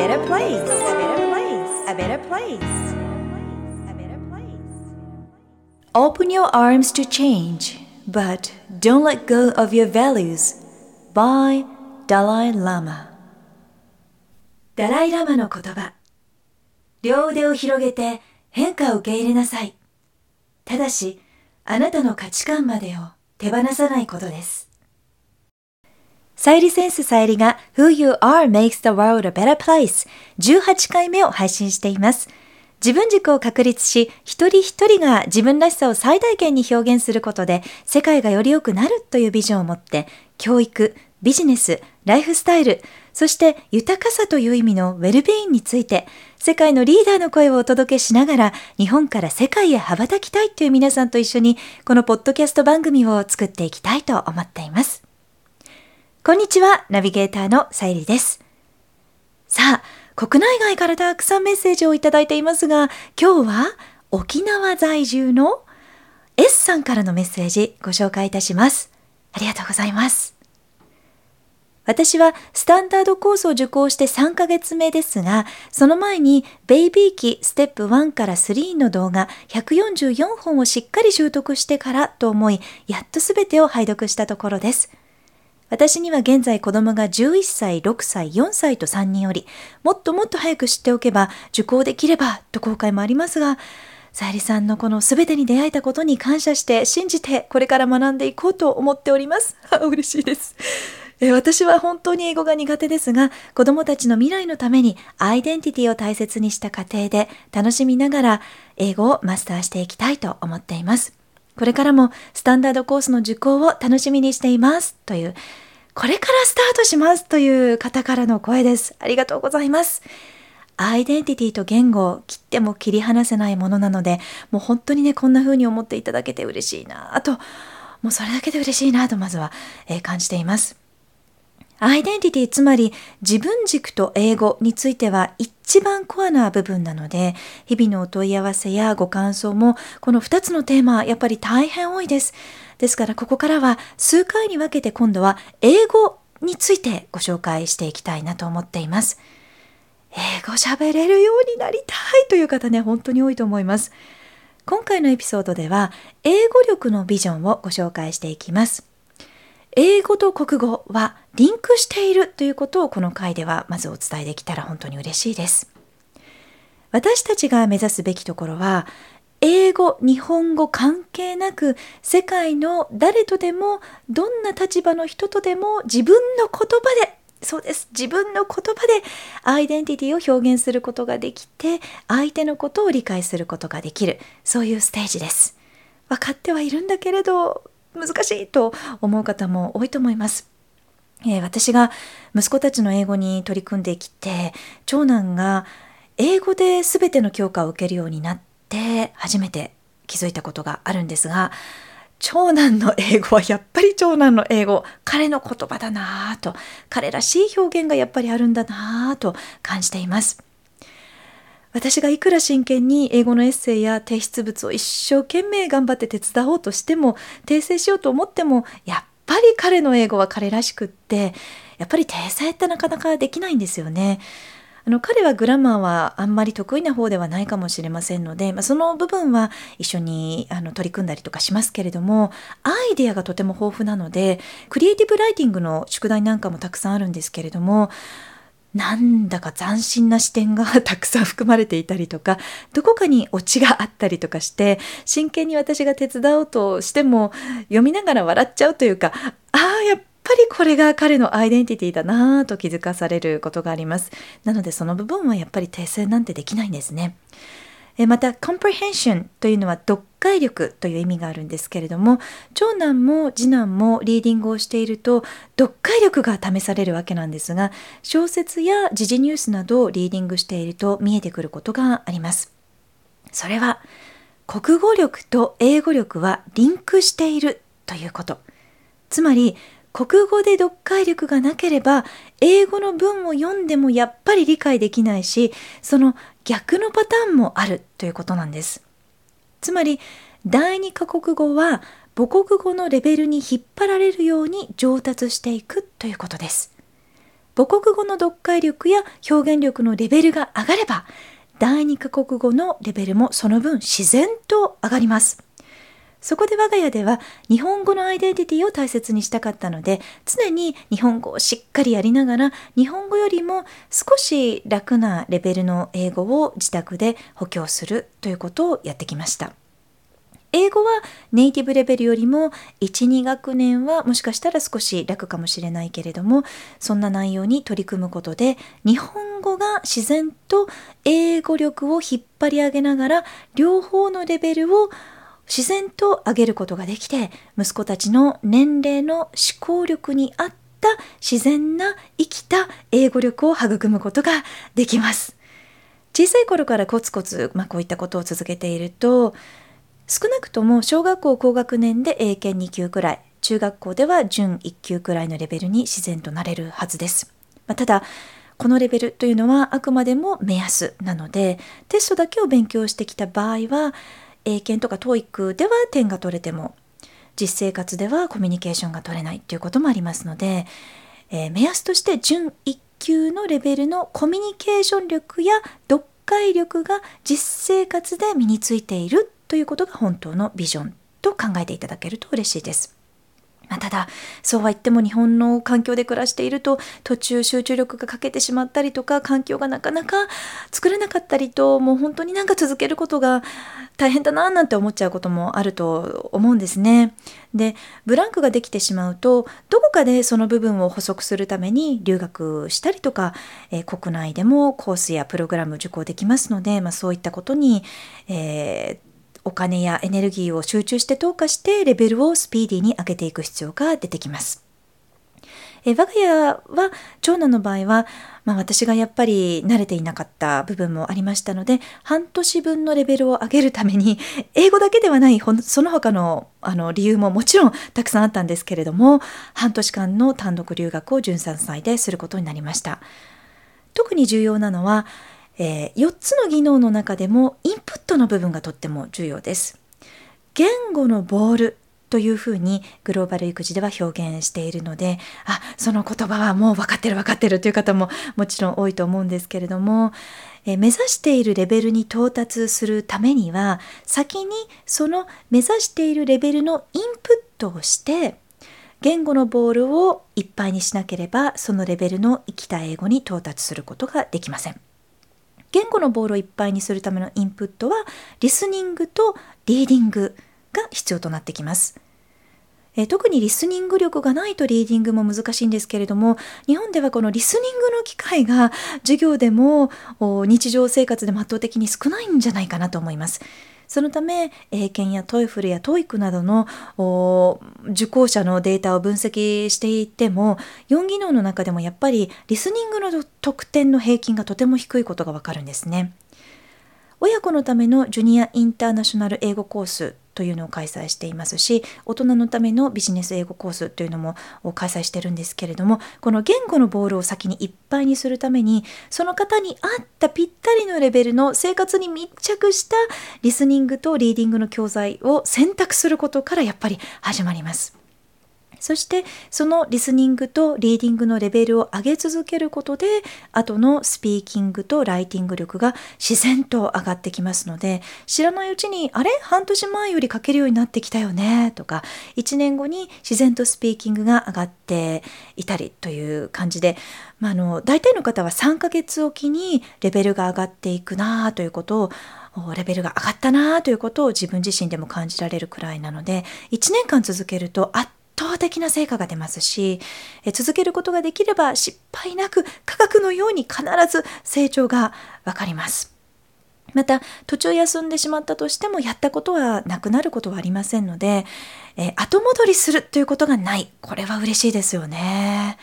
better place, a better place, a better place, a better place. Open your arms to change, but don't let go of your values. By Dalai Lama ダライラマの言葉両腕を広げて変化を受け入れなさい。ただし、あなたの価値観までを手放さないことです。サイリセンスサイリが Who You Are Makes the World a Better Place 18回目を配信しています。自分軸を確立し、一人一人が自分らしさを最大限に表現することで、世界がより良くなるというビジョンを持って、教育、ビジネス、ライフスタイル、そして豊かさという意味のウェルビーインについて、世界のリーダーの声をお届けしながら、日本から世界へ羽ばたきたいという皆さんと一緒に、このポッドキャスト番組を作っていきたいと思っています。こんにちは、ナビゲーターのさゆりです。さあ、国内外からたくさんメッセージをいただいていますが、今日は沖縄在住の S さんからのメッセージご紹介いたします。ありがとうございます。私はスタンダードコースを受講して3ヶ月目ですが、その前にベイビー期ステップ1から3の動画144本をしっかり習得してからと思い、やっとすべてを拝読したところです。私には現在子供が11歳、6歳、4歳と3人おり、もっともっと早く知っておけば受講できればと後悔もありますが、さゆりさんのこの全てに出会えたことに感謝して信じてこれから学んでいこうと思っております。嬉しいです。私は本当に英語が苦手ですが、子供たちの未来のためにアイデンティティを大切にした過程で楽しみながら英語をマスターしていきたいと思っています。これからもスタンダードコースの受講を楽しみにしていますという、これからスタートしますという方からの声です。ありがとうございます。アイデンティティと言語を切っても切り離せないものなので、もう本当にね、こんな風に思っていただけて嬉しいなと、もうそれだけで嬉しいなとまずは、えー、感じています。アイデンティティ、つまり自分軸と英語については一番コアな部分なので、日々のお問い合わせやご感想も、この2つのテーマ、やっぱり大変多いです。ですから、ここからは数回に分けて今度は英語についてご紹介していきたいなと思っています。英語喋れるようになりたいという方ね、本当に多いと思います。今回のエピソードでは、英語力のビジョンをご紹介していきます。英語と国語はリンクしているということをこの回ではまずお伝えできたら本当に嬉しいです。私たちが目指すべきところは英語、日本語関係なく世界の誰とでもどんな立場の人とでも自分の言葉でそうです自分の言葉でアイデンティティを表現することができて相手のことを理解することができるそういうステージです。分かってはいるんだけれど難しいと思う方も多いと思います。えー、私が息子たちの英語に取り組んできて長男が英語で全ての教科を受けるようになって初めて気づいたことがあるんですが長男の英語はやっぱり長男の英語彼の言葉だなぁと彼らしい表現がやっぱりあるんだなぁと感じています。私がいくら真剣に英語のエッセイや提出物を一生懸命頑張って手伝おうとしても訂正しようと思ってもやっぱり彼の英語は彼らしくってやっぱり訂正ってなかなかできないんですよね。あの彼はグラマーはあんまり得意な方ではないかもしれませんので、まあ、その部分は一緒にあの取り組んだりとかしますけれどもアイデアがとても豊富なのでクリエイティブライティングの宿題なんかもたくさんあるんですけれどもなんだか斬新な視点が たくさん含まれていたりとかどこかにオチがあったりとかして真剣に私が手伝おうとしても読みながら笑っちゃうというかああやっぱりこれが彼のアイデンティティだなぁと気づかされることがあります。なのでその部分はやっぱり訂正なんてできないんですね。また comprehension というのは読解力という意味があるんですけれども長男も次男もリーディングをしていると読解力が試されるわけなんですが小説や時事ニュースなどをリーディングしていると見えてくることがあります。それは国語力と英語力はリンクしているということ。つまり国語で読解力がなければ英語の文を読んでもやっぱり理解できないしその逆のパターンもあるということなんです。つまり第二カ国語は母国語のレベルに引っ張られるように上達していくということです。母国語の読解力や表現力のレベルが上がれば第二カ国語のレベルもその分自然と上がります。そこで我が家では日本語のアイデンティティを大切にしたかったので常に日本語をしっかりやりながら日本語よりも少し楽なレベルの英語を自宅で補強するということをやってきました。英語はネイティブレベルよりも12学年はもしかしたら少し楽かもしれないけれどもそんな内容に取り組むことで日本語が自然と英語力を引っ張り上げながら両方のレベルを自然と上げることができて息子たちの年齢の思考力に合った自然な生きた英語力を育むことができます。小さい頃からコツコツ、まあ、こういったことを続けていると少なくとも小学校高学年で英検2級くらい中学校では準1級くらいのレベルに自然となれるはずです。まあ、ただこのレベルというのはあくまでも目安なのでテストだけを勉強してきた場合は英検とか TOEIC では点が取れても実生活ではコミュニケーションが取れないということもありますので、えー、目安として準1級のレベルのコミュニケーション力や読解力が実生活で身についているということが本当のビジョンと考えていただけると嬉しいです。まあ、ただそうは言っても日本の環境で暮らしていると途中集中力が欠けてしまったりとか環境がなかなか作れなかったりともう本当になんか続けることが大変だななんて思っちゃうこともあると思うんですね。でブランクができてしまうとどこかでその部分を補足するために留学したりとか、えー、国内でもコースやプログラム受講できますので、まあ、そういったことに、えーお金やエネルギーを集中して投下してレベルをスピーディーに上げていく必要が出てきます。え我が家は長男の場合は、まあ、私がやっぱり慣れていなかった部分もありましたので半年分のレベルを上げるために 英語だけではないその他のあの理由ももちろんたくさんあったんですけれども半年間の単独留学を13歳ですることになりました。特に重要なのはえー、4つの技能の中でもインプットの部分がとっても重要です。言語のボールというふうにグローバル育児では表現しているのであその言葉はもう分かってる分かってるという方ももちろん多いと思うんですけれども、え目指しているレベルに到達するためには先にその目指しているレベルのインプットをして言語のボールをいっぱいにしなければそのレベルの生きた英語に到達することができません。言語のボールをいっぱいにするためのインプットはリスニングとリーディングが必要となってきます。え特にリスニング力がないとリーディングも難しいんですけれども日本ではこのリスニングの機会が授業でも日常生活でも圧倒的に少ないんじゃないかなと思います。そのため英検や TOEFLや TOEIC などの受講者のデータを分析していても4技能の中でもやっぱりリスニングの得点の平均がとても低いことがわかるんですね。親子のためのジュニアインターナショナル英語コースというのを開催していますし大人のためのビジネス英語コースというのも開催してるんですけれどもこの言語のボールを先にいっぱいにするためにその方に合ったぴったりのレベルの生活に密着したリスニングとリーディングの教材を選択することからやっぱり始まります。そしてそのリスニングとリーディングのレベルを上げ続けることで後のスピーキングとライティング力が自然と上がってきますので知らないうちにあれ？半年前より書けるようになってきたよね？とか1年後に自然とスピーキングが上がっていたりという感じで、まあ、あの大体の方は3ヶ月おきにレベルが上がっていくなということをレベルが上がったなということを自分自身でも感じられるくらいなので1年間続けるとあっ倒的な成果が出ますしえ続けることができれば失敗なく科学のように必ず成長がわかります。また途中休んでしまったとしてもやったことはなくなることはありませんので、え後戻りするということがないこれは嬉しいですよね。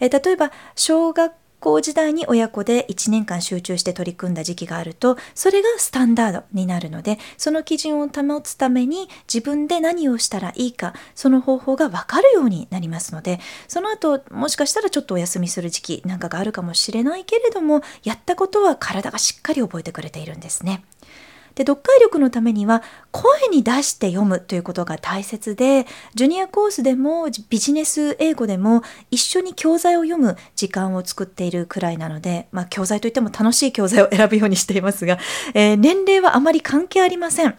え例えば小学校時代に親子で1年間集中して取り組んだ時期があるとそれがスタンダードになるのでその基準を保つために自分で何をしたらいいかその方法が分かるようになりますのでその後もしかしたらちょっとお休みする時期なんかがあるかもしれないけれどもやったことは体がしっかり覚えてくれているんですね。で読解力のためには声に出して読むということが大切でジュニアコースでもビジネス英語でも一緒に教材を読む時間を作っているくらいなので、まあ、教材といっても楽しい教材を選ぶようにしていますが、えー、年齢はあまり関係ありません。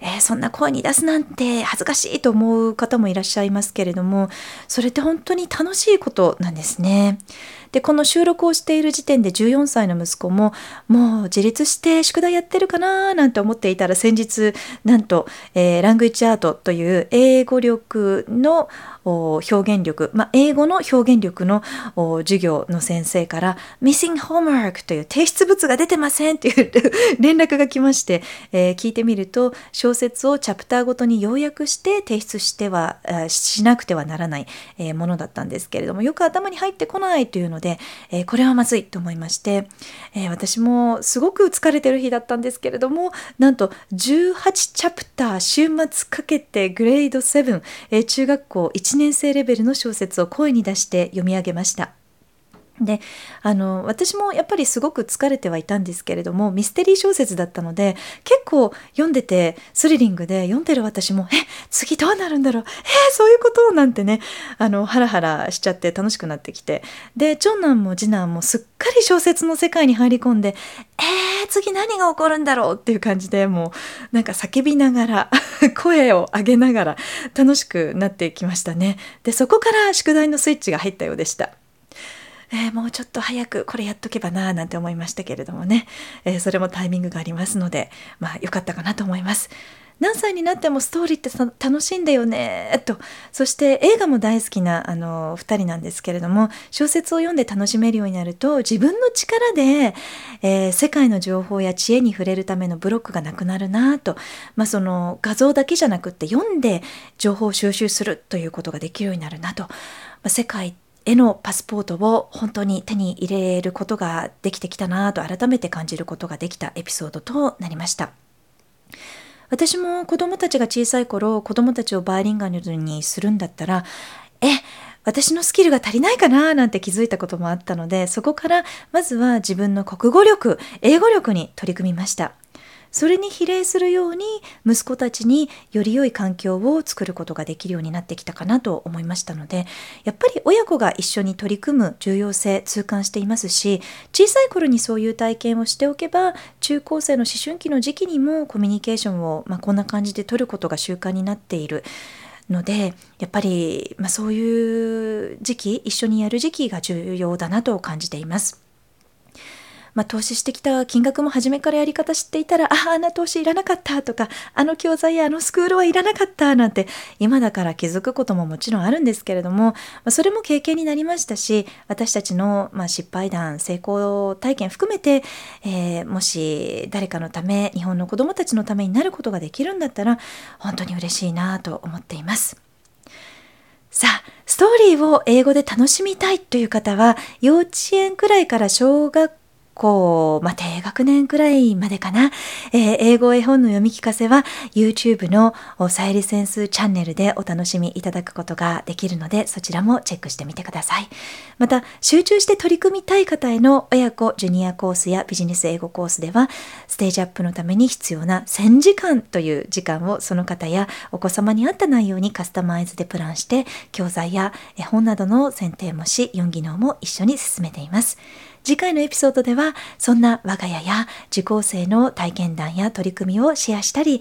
えー、そんな声に出すなんて恥ずかしいと思う方もいらっしゃいますけれどもそれって本当に楽しいことなんですね。でこの収録をしている時点で14歳の息子ももう自立して宿題やってるかななんて思っていたら先日なんと、えー、ラングイッチアートという英語力の表現力、まあ、英語の表現力の授業の先生から Missing Homework という提出物が出てませんという連絡が来まして、えー、聞いてみると小説をチャプターごとに要約して提出してはしなくてはならない、えー、ものだったんですけれどもよく頭に入ってこないというのので、えー、これはまずいと思いまして、え私もすごく疲れてる日だったんですけれどもなんと18チャプター週末かけてグレード7、え中学校1年生レベルの小説を声に出して読み上げました。であの私もやっぱりすごく疲れてはいたんですけれどもミステリー小説だったので結構読んでてスリリングで読んでる私もえ次どうなるんだろうえそういうこと？なんてねあのハラハラしちゃって楽しくなってきて。で長男も次男もすっかり小説の世界に入り込んでえー、次何が起こるんだろうっていう感じでもうなんか叫びながら 声を上げながら楽しくなってきましたね。でそこから宿題のスイッチが入ったようでした。えー、もうちょっと早くこれやっとけばななんて思いましたけれどもね、えー、それもタイミングがありますのでまあ良かったかなと思います。何歳になってもストーリーって楽しいんだよねと。そして映画も大好きなあの2人なんですけれども小説を読んで楽しめるようになると自分の力で、えー、世界の情報や知恵に触れるためのブロックがなくなるなと、まあ、その画像だけじゃなくって読んで情報を収集するということができるようになるなと、まあ、世界へのパスポートを本当に手に入れることができてきたなと改めて感じることができたエピソードとなりました。私も子供たちが小さい頃子供たちをバイリンガルにするんだったらえ私のスキルが足りないかななんて気づいたこともあったのでそこからまずは自分の国語力英語力に取り組みましたそれに比例するように息子たちにより良い環境を作ることができるようになってきたかなと思いましたのでやっぱり親子が一緒に取り組む重要性痛感していますし小さい頃にそういう体験をしておけば中高生の思春期の時期にもコミュニケーションを、まあ、こんな感じで取ることが習慣になっている。のでやっぱり、まあ、そういう時期一緒にやる時期が重要だなと感じています。まあ、投資してきた金額も初めからやり方知っていたら、ああ、あんな投資いらなかったとか、あの教材やあのスクールはいらなかったなんて、今だから気づくことももちろんあるんですけれども、まあ、それも経験になりましたし、私たちの、まあ、失敗談、成功体験含めて、えー、もし誰かのため、日本の子供たちのためになることができるんだったら、本当に嬉しいなと思っています。さあ、ストーリーを英語で楽しみたいという方は、幼稚園くらいから小学校、まあ、低学年くらいまでかな、えー、英語絵本の読み聞かせは YouTube のさゆりセンスチャンネルでお楽しみいただくことができるので、そちらもチェックしてみてください。また、集中して取り組みたい方への親子ジュニアコースやビジネス英語コースでは、ステージアップのために必要な1000時間という時間をその方やお子様に合った内容にカスタマイズでプランして、教材や絵本などの選定もし、4技能も一緒に進めています。次回のエピソードではそんな我が家や受講生の体験談や取り組みをシェアしたり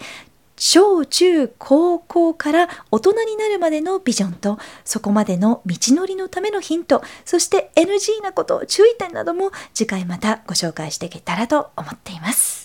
小中高校から大人になるまでのビジョンとそこまでの道のりのためのヒントそして NG なこと注意点なども次回またご紹介していけたらと思っています。